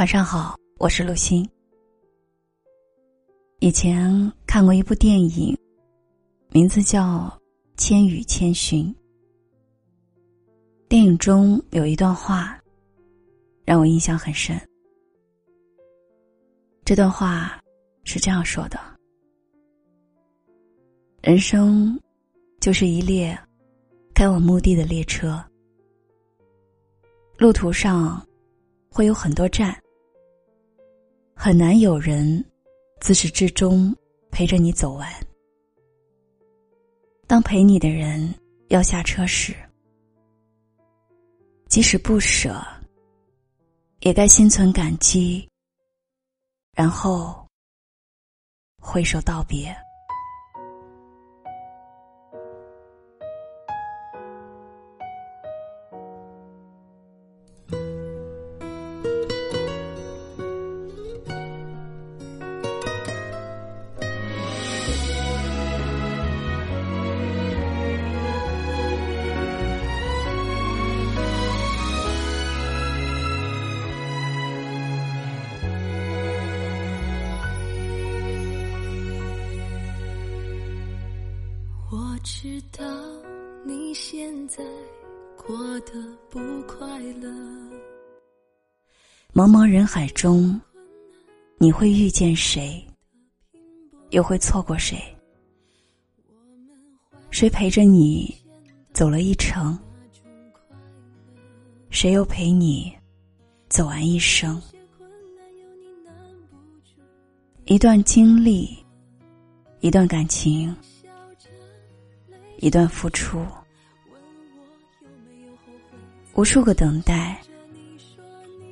晚上好，我是陆欣。以前看过一部电影，名字叫《千与千寻》。电影中有一段话，让我印象很深。这段话是这样说的：“人生就是一列开往目的的列车，路途上会有很多站。”很难有人自始至终陪着你走完。当陪你的人要下车时，即使不舍，也该心存感激，然后挥手道别。知道你现在过得不快乐。茫茫人海中，你会遇见谁，又会错过谁？谁陪着你走了一程？谁又陪你走完一生？一段经历，一段感情。一段付出，无数个等待，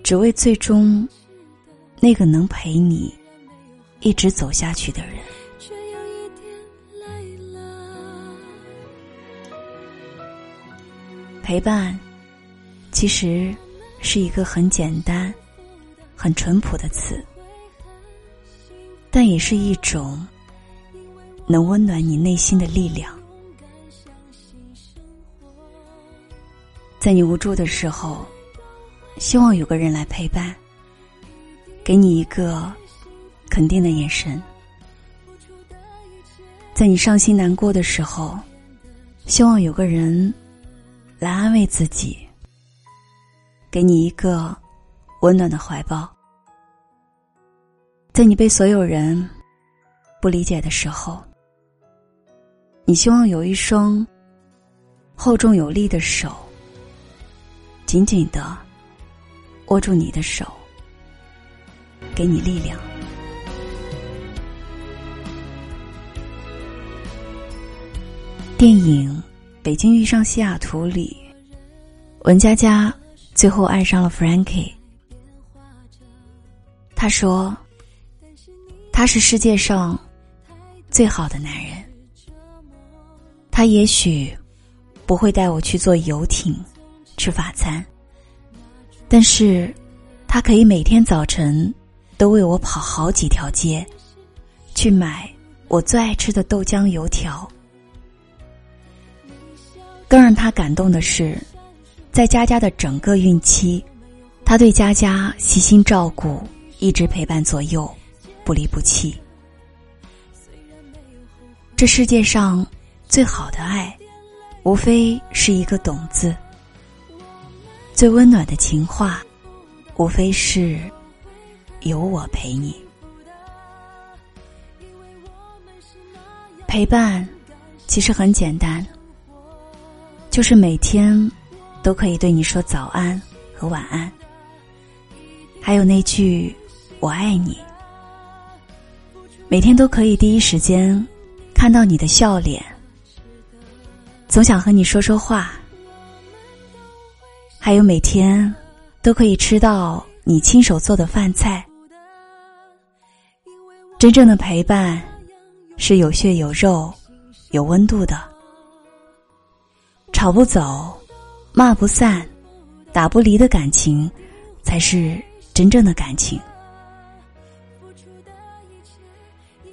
只为最终那个能陪你一直走下去的人。陪伴，其实是一个很简单、很淳朴的词，但也是一种能温暖你内心的力量。在你无助的时候，希望有个人来陪伴，给你一个肯定的眼神；在你伤心难过的时候，希望有个人来安慰自己，给你一个温暖的怀抱；在你被所有人不理解的时候，你希望有一双厚重有力的手。紧紧的握住你的手，给你力量。电影《北京遇上西雅图》里，文佳佳最后爱上了 Frankie。他说：“他是世界上最好的男人。他也许不会带我去坐游艇。”吃法餐，但是，他可以每天早晨都为我跑好几条街，去买我最爱吃的豆浆油条。更让他感动的是，在佳佳的整个孕期，他对佳佳悉心照顾，一直陪伴左右，不离不弃。这世界上最好的爱，无非是一个“懂”字。最温暖的情话，无非是有我陪你。陪伴其实很简单，就是每天都可以对你说早安和晚安，还有那句我爱你。每天都可以第一时间看到你的笑脸，总想和你说说话。还有每天都可以吃到你亲手做的饭菜。真正的陪伴是有血有肉、有温度的。吵不走、骂不散、打不离的感情，才是真正的感情。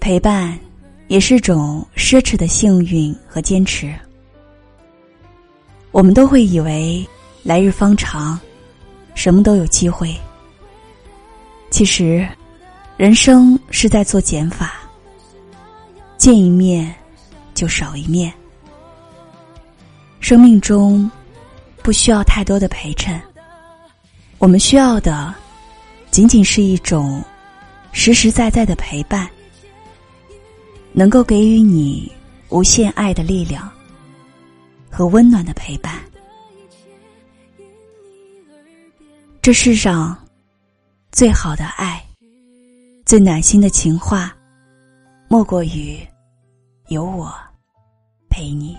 陪伴也是种奢侈的幸运和坚持。我们都会以为。来日方长，什么都有机会。其实，人生是在做减法，见一面就少一面。生命中不需要太多的陪衬，我们需要的仅仅是一种实实在在的陪伴，能够给予你无限爱的力量和温暖的陪伴。这世上最好的爱，最暖心的情话，莫过于有我陪你。